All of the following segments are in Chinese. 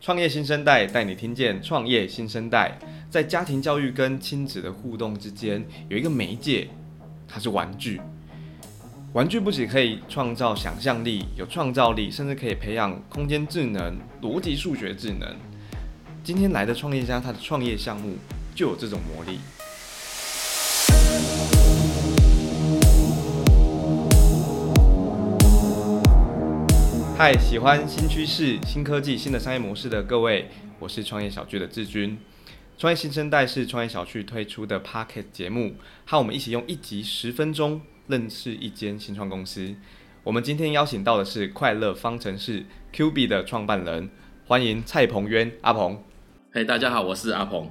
创业新生代带你听见创业新生代，在家庭教育跟亲子的互动之间，有一个媒介，它是玩具。玩具不仅可以创造想象力、有创造力，甚至可以培养空间智能、逻辑数学智能。今天来的创业家，他的创业项目就有这种魔力。嗨，喜欢新趋势、新科技、新的商业模式的各位，我是创业小聚的志军。创业新生代是创业小聚推出的 Podcast 节目，和我们一起用一集十分钟认识一间新创公司。我们今天邀请到的是快乐方程式 QB 的创办人，欢迎蔡鹏渊阿鹏。嘿，大家好，我是阿鹏。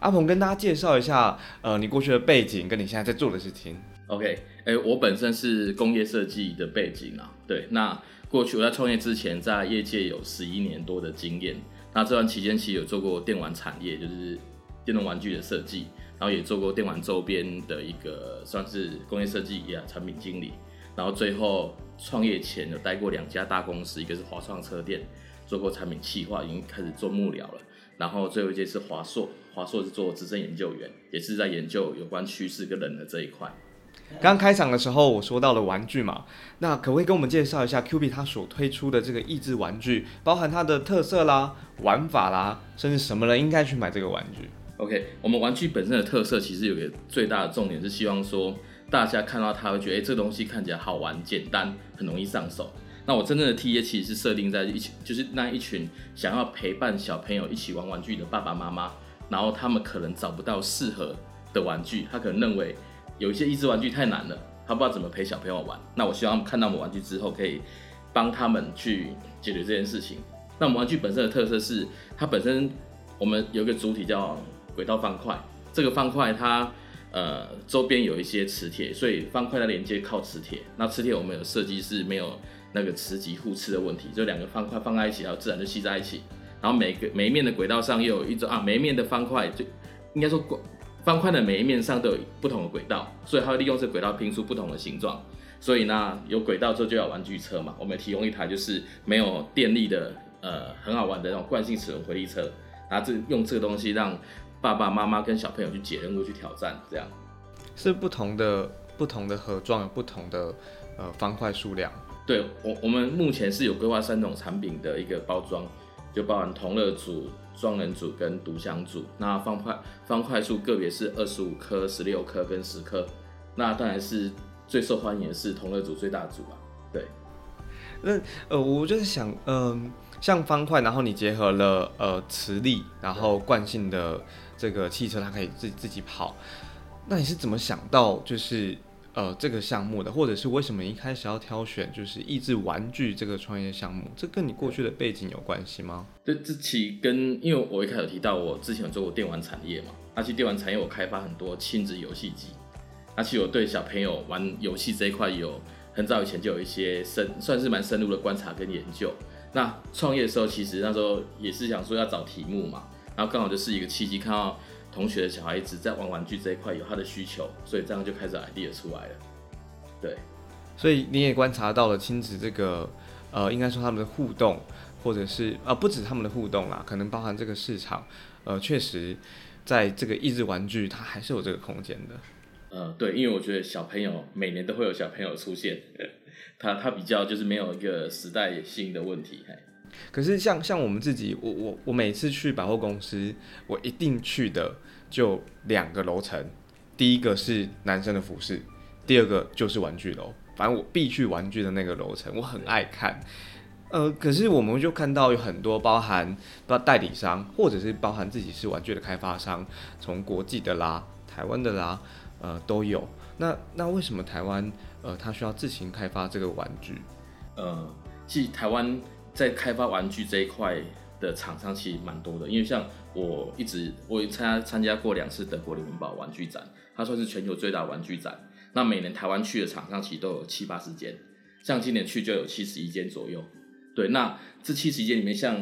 阿鹏跟大家介绍一下，呃，你过去的背景跟你现在在做的事情。OK，哎、我本身是工业设计的背景啊，对，那。过去我在创业之前，在业界有十一年多的经验。那这段期间其实有做过电玩产业，就是电动玩具的设计，然后也做过电玩周边的一个算是工业设计呀产品经理。然后最后创业前有待过两家大公司，一个是华创车店，做过产品企划，已经开始做幕僚了。然后最后一届是华硕，华硕是做资深研究员，也是在研究有关趋势跟人的这一块。刚开场的时候，我说到了玩具嘛，那可不可以跟我们介绍一下 QB 它所推出的这个益智玩具，包含它的特色啦、玩法啦，甚至什么人应该去买这个玩具？OK，我们玩具本身的特色其实有个最大的重点是希望说，大家看到它会觉得，哎、这个东西看起来好玩、简单、很容易上手。那我真正的 TA 其实是设定在一群，就是那一群想要陪伴小朋友一起玩玩具的爸爸妈妈，然后他们可能找不到适合的玩具，他可能认为。有一些益智玩具太难了，他不知道怎么陪小朋友玩。那我希望看到我们玩具之后，可以帮他们去解决这件事情。那我们玩具本身的特色是，它本身我们有一个主体叫轨道方块。这个方块它呃周边有一些磁铁，所以方块的连接靠磁铁。那磁铁我们有设计是没有那个磁极互斥的问题，就两个方块放在一起，然后自然就吸在一起。然后每个每一面的轨道上又有一种啊，每一面的方块就应该说方块的每一面上都有不同的轨道，所以它会利用这轨道拼出不同的形状。所以呢，有轨道之后就要玩具车嘛。我们提供一台就是没有电力的，呃，很好玩的那种惯性齿轮回力车。然后这用这个东西让爸爸妈妈跟小朋友去解任务、去挑战，这样。是不同的不同的盒装，有不同的呃方块数量。对我，我们目前是有规划三种产品的一个包装，就包含同乐组。双人组跟独享组，那方块方块数个别是二十五颗、十六颗跟十颗，那当然是最受欢迎的是同乐组最大组啊。对，那呃，我就是想，嗯、呃，像方块，然后你结合了呃磁力，然后惯性的这个汽车，它可以自己自己跑，那你是怎么想到就是？呃，这个项目的，或者是为什么一开始要挑选就是益智玩具这个创业项目？这跟你过去的背景有关系吗？对，这其跟因为我一开始有提到我之前有做过电玩产业嘛，那其实电玩产业我开发很多亲子游戏机，那其实我对小朋友玩游戏这一块有很早以前就有一些深，算是蛮深入的观察跟研究。那创业的时候，其实那时候也是想说要找题目嘛，然后刚好就是一个契机，看到。同学的小孩子在玩玩具这一块有他的需求，所以这样就开始 idea 出来了。对，所以你也观察到了亲子这个，呃，应该说他们的互动，或者是呃，不止他们的互动啦，可能包含这个市场，呃，确实在这个益智玩具它还是有这个空间的。呃，对，因为我觉得小朋友每年都会有小朋友出现，他他比较就是没有一个时代性的问题。可是像像我们自己，我我我每次去百货公司，我一定去的就两个楼层，第一个是男生的服饰，第二个就是玩具楼。反正我必去玩具的那个楼层，我很爱看。呃，可是我们就看到有很多包含包代理商，或者是包含自己是玩具的开发商，从国际的啦、台湾的啦，呃都有。那那为什么台湾呃他需要自行开发这个玩具？呃，其实台湾。在开发玩具这一块的厂商其实蛮多的，因为像我一直我参加参加过两次德国的文堡玩具展，它算是全球最大玩具展。那每年台湾去的厂商其实都有七八十间，像今年去就有七十一间左右。对，那这七十一间里面，像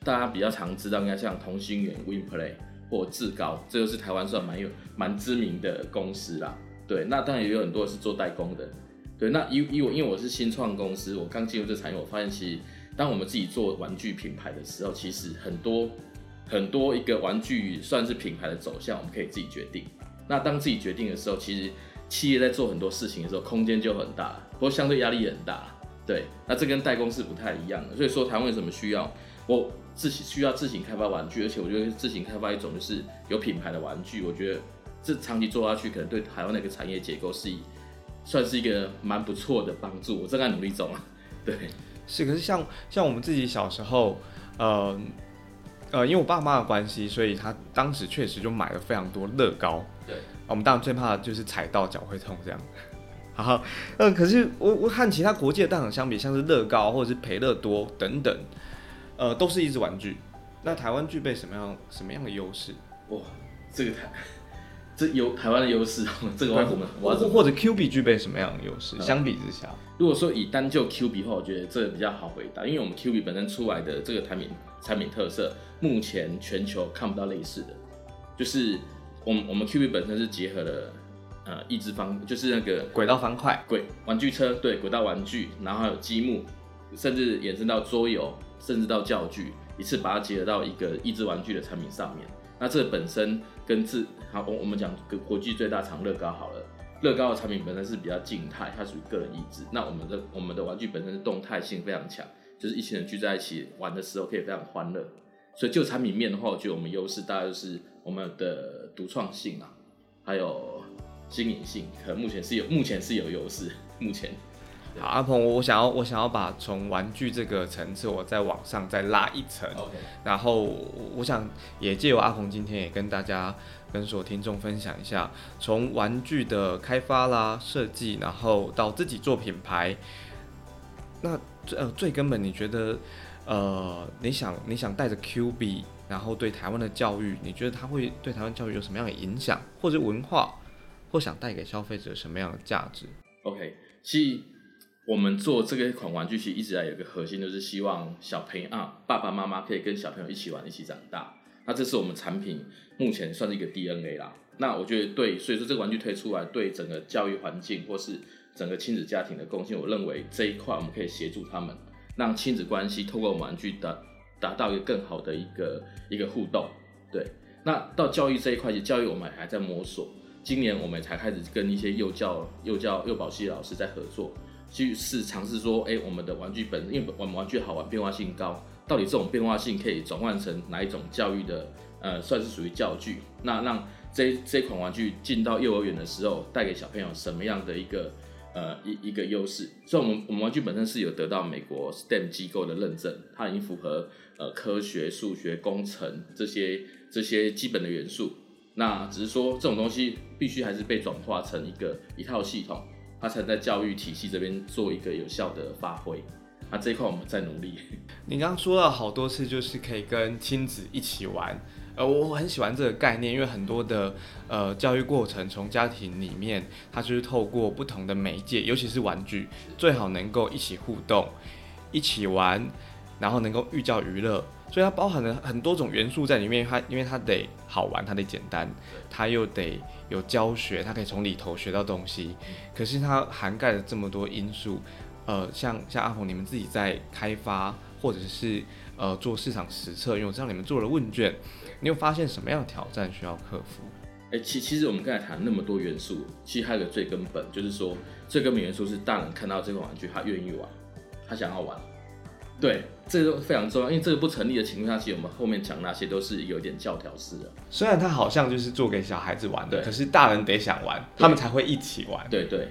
大家比较常知道，应该像同心圆、WinPlay 或志高，这就是台湾算蛮有蛮知名的公司啦。对，那当然也有很多是做代工的。对，那以以我因为我是新创公司，我刚进入这产业，我发现其实。当我们自己做玩具品牌的时候，其实很多很多一个玩具算是品牌的走向，我们可以自己决定。那当自己决定的时候，其实企业在做很多事情的时候，空间就很大，不过相对压力也很大。对，那这跟代工是不太一样的。所以说，台湾有什么需要我自己需要自行开发玩具？而且我觉得自行开发一种就是有品牌的玩具，我觉得这长期做下去，可能对台湾那个产业结构是算是一个蛮不错的帮助。我正在努力中啊。对。是，可是像像我们自己小时候，呃呃，因为我爸妈的关系，所以他当时确实就买了非常多乐高。对，我们当然最怕的就是踩到脚会痛这样。好，嗯，可是我我和其他国际的大厂相比，像是乐高或者是培乐多等等，呃，都是一支玩具。那台湾具备什么样什么样的优势？哇，这个台。这有台湾的优势，这个我怎么？或或者 Q B 具备什么样的优势？相比之下，如果说以单就 Q 比的话，我觉得这个比较好回答，因为我们 Q B 本身出来的这个产品产品特色，目前全球看不到类似的，就是我们我们 Q B 本身是结合了呃益智方，就是那个轨道方块、轨玩具车，对，轨道玩具，然后还有积木，甚至延伸到桌游，甚至到教具，一次把它结合到一个益智玩具的产品上面。那这本身跟自好，我我们讲个国际最大厂乐高好了，乐高的产品本身是比较静态，它属于个人意志。那我们的我们的玩具本身是动态性非常强，就是一群人聚在一起玩的时候可以非常欢乐。所以就产品面的话，我觉得我们优势大概就是我们的独创性啊，还有新颖性，可能目前是有目前是有优势，目前。好，阿鹏，我想要我想要把从玩具这个层次，我再往上再拉一层。OK。然后我想也借由阿鹏今天也跟大家跟所有听众分享一下，从玩具的开发啦、设计，然后到自己做品牌，那最呃最根本，你觉得呃你想你想带着 Q B，，然后对台湾的教育，你觉得它会对台湾教育有什么样的影响，或者文化，或想带给消费者什么样的价值？OK，其我们做这个一款玩具，其实一直在有一个核心，就是希望小朋友啊，爸爸妈妈可以跟小朋友一起玩，一起长大。那这是我们产品目前算是一个 DNA 啦。那我觉得对，所以说这个玩具推出来，对整个教育环境或是整个亲子家庭的贡献，我认为这一块我们可以协助他们，让亲子关系透过我们玩具达达到一个更好的一个一个互动。对，那到教育这一块，其实教育我们还在摸索。今年我们才开始跟一些幼教、幼教、幼保系老师在合作。去试尝试说，哎、我们的玩具本身，因为我们玩具好玩，变化性高，到底这种变化性可以转换成哪一种教育的，呃，算是属于教具？那让这这款玩具进到幼儿园的时候，带给小朋友什么样的一个，呃，一一个优势？所以，我们我们玩具本身是有得到美国 STEM 机构的认证，它已经符合呃科学、数学、工程这些这些基本的元素。那只是说，这种东西必须还是被转化成一个一套系统。他才在教育体系这边做一个有效的发挥，那这一块我们在努力。你刚刚说了好多次，就是可以跟亲子一起玩，呃，我很喜欢这个概念，因为很多的呃教育过程从家庭里面，它就是透过不同的媒介，尤其是玩具，最好能够一起互动，一起玩，然后能够寓教于乐。所以它包含了很多种元素在里面，它因为它得好玩，它得简单，它又得有教学，它可以从里头学到东西。可是它涵盖了这么多因素，呃，像像阿鹏你们自己在开发或者是呃做市场实测，因为我知道你们做了问卷，你有发现什么样的挑战需要克服？哎、欸，其其实我们刚才谈那么多元素，其实还有个最根本，就是说最根本元素是大人看到这个玩具，他愿意玩，他想要玩。对，这个非常重要，因为这个不成立的情况下，其实我们后面讲那些都是有点教条式的。虽然它好像就是做给小孩子玩的，可是大人得想玩，他们才会一起玩。对对。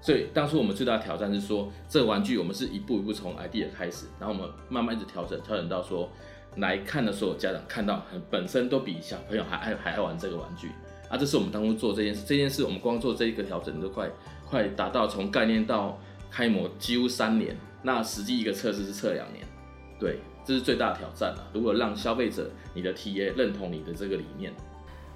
所以当初我们最大的挑战是说，这个玩具我们是一步一步从 idea 开始，然后我们慢慢一直调整，调整到说来看的所有家长看到，本身都比小朋友还爱还爱玩这个玩具。啊，这是我们当初做这件事，这件事我们光做这一个调整都快快达到从概念到开模几乎三年。那实际一个测试是测两年，对，这是最大的挑战了。如果让消费者你的 TA 认同你的这个理念，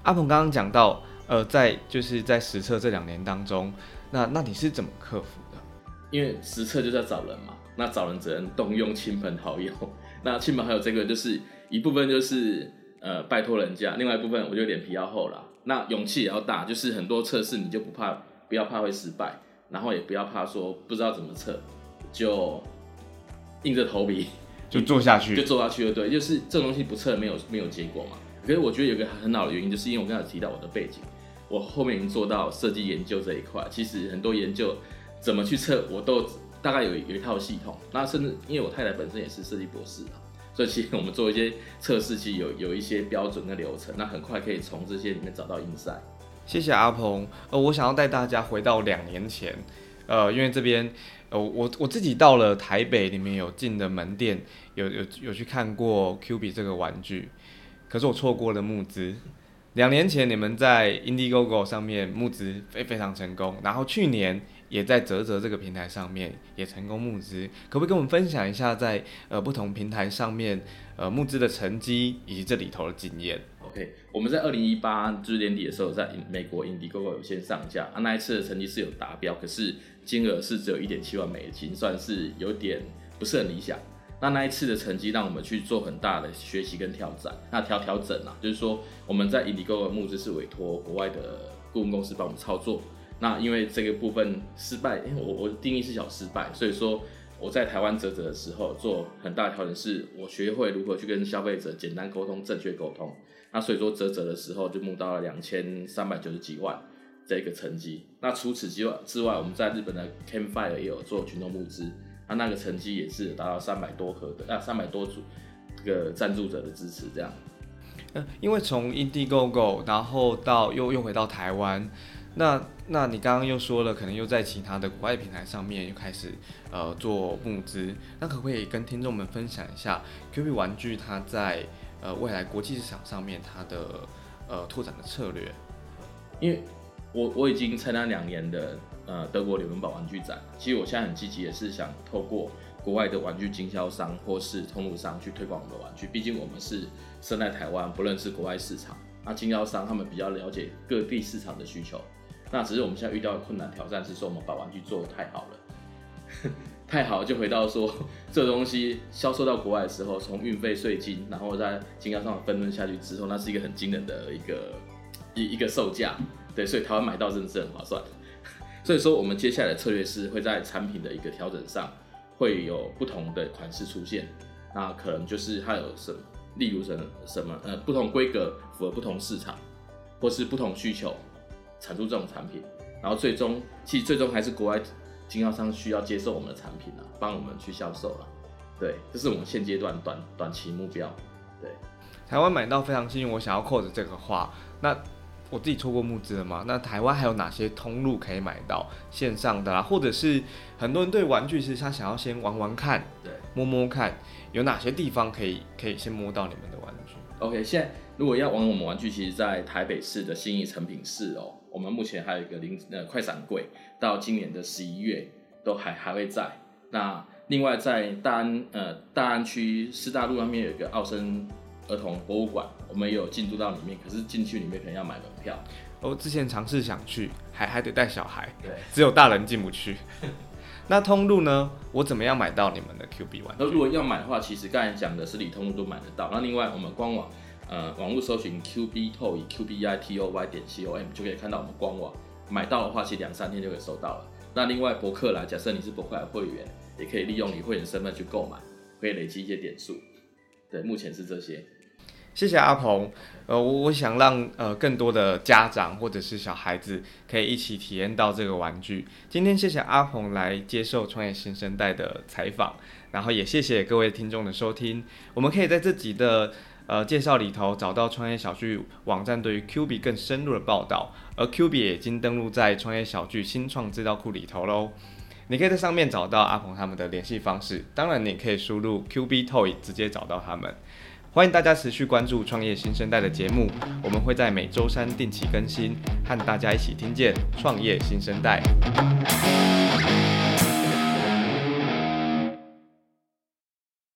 阿鹏刚刚讲到，呃，在就是在实测这两年当中，那那你是怎么克服的？因为实测就是要找人嘛，那找人只能动用亲朋好友。那亲朋好友这个就是一部分就是呃拜托人家，另外一部分我就脸皮要厚了，那勇气也要大，就是很多测试你就不怕，不要怕会失败，然后也不要怕说不知道怎么测。就硬着头皮就做下去，就做下去了。对，就是这种东西不测没有没有结果嘛。可是我觉得有个很好的原因，就是因为我刚才提到我的背景，我后面已经做到设计研究这一块。其实很多研究怎么去测，我都大概有有一套系统。那甚至因为我太太本身也是设计博士啊，所以其实我们做一些测试，其实有有一些标准跟流程，那很快可以从这些里面找到 insight。谢谢阿鹏。呃，我想要带大家回到两年前，呃，因为这边呃我我自己到了台北里面有进的门店，有有有去看过 Cubie 这个玩具。可是我错过了募资。两年前你们在 Indiegogo 上面募资非非常成功，然后去年也在泽泽这个平台上面也成功募资，可不可以跟我们分享一下在呃不同平台上面呃募资的成绩以及这里头的经验？OK，我们在二零一八就是年底的时候在美国 Indiegogo 有先上架，啊那一次的成绩是有达标，可是金额是只有一点七万美金，算是有点不是很理想。那那一次的成绩让我们去做很大的学习跟挑战。那调调整啊，就是说我们在 Indiegogo 的募资是委托国外的顾问公司帮我们操作。那因为这个部分失败，因为我我定义是小失败，所以说我在台湾折折的时候做很大的调整，是我学会如何去跟消费者简单沟通、正确沟通。那所以说折折的时候就募到了两千三百九十几万这个成绩。那除此之外之外，我们在日本的 Campfire 也有做群众募资。他那个成绩也是达到三百多盒的，啊，三百多组这个赞助者的支持，这样。因为从 Indiegogo，然后到又又回到台湾，那那你刚刚又说了，可能又在其他的国外平台上面又开始呃做募资，那可不可以跟听众们分享一下 QB 玩具它在呃未来国际市场上面它的呃拓展的策略？因为我我已经参加两年的。呃，德国纽伦堡玩具展，其实我现在很积极，也是想透过国外的玩具经销商或是通路商去推广我们的玩具。毕竟我们是生在台湾，不认识国外市场。那经销商他们比较了解各地市场的需求。那只是我们现在遇到的困难挑战是说，我们把玩具做得太好了，太好就回到说，这东西销售到国外的时候，从运费税金，然后在经销商分润下去之后，那是一个很惊人的一个一一个售价。对，所以台湾买到真的是很划算。所以说，我们接下来的策略是会在产品的一个调整上，会有不同的款式出现。那可能就是它有什么，例如什什么呃，不同规格符合不同市场，或是不同需求，产出这种产品。然后最终，其实最终还是国外经销商需要接受我们的产品啊，帮我们去销售了。对，这是我们现阶段短短期目标。对，台湾买到非常幸运，我想要扣着这个话，那。我自己错过募资了吗？那台湾还有哪些通路可以买到线上的啦？或者是很多人对玩具其实他想要先玩玩看，对，摸摸看，有哪些地方可以可以先摸到你们的玩具？OK，现在如果要玩我们玩具，其实，在台北市的新义成品市哦，我们目前还有一个零呃快闪柜，到今年的十一月都还还会在。那另外在大安呃大安区师大路上面有一个奥森儿童博物馆，我们也有进驻到里面，可是进去里面可能要买门票。我之前尝试想去，还还得带小孩，对，只有大人进不去。那通路呢？我怎么样买到你们的 Cubie 玩具？那如果要买的话，其实刚才讲的实体通路都买得到。那另外我们官网，呃，网络搜寻 Q B Toy Q B I T O Y 点 C O M 就可以看到我们官网。买到的话，其实两三天就可以收到了。那另外博客来，假设你是博客来会员，也可以利用你会员身份去购买，可以累积一些点数。对，目前是这些。谢谢阿鹏，呃，我我想让呃更多的家长或者是小孩子可以一起体验到这个玩具。今天谢谢阿鹏来接受创业新生代的采访，然后也谢谢各位听众的收听。我们可以在这集的呃介绍里头找到创业小聚网站对于 Q B 更深入的报道，而 Q B 也已经登录在创业小聚新创资料库里头喽。你可以在上面找到阿鹏他们的联系方式，当然你可以输入 Q B Toy 直接找到他们。欢迎大家持续关注创业新生代的节目，我们会在每周三定期更新，和大家一起听见创业新生代。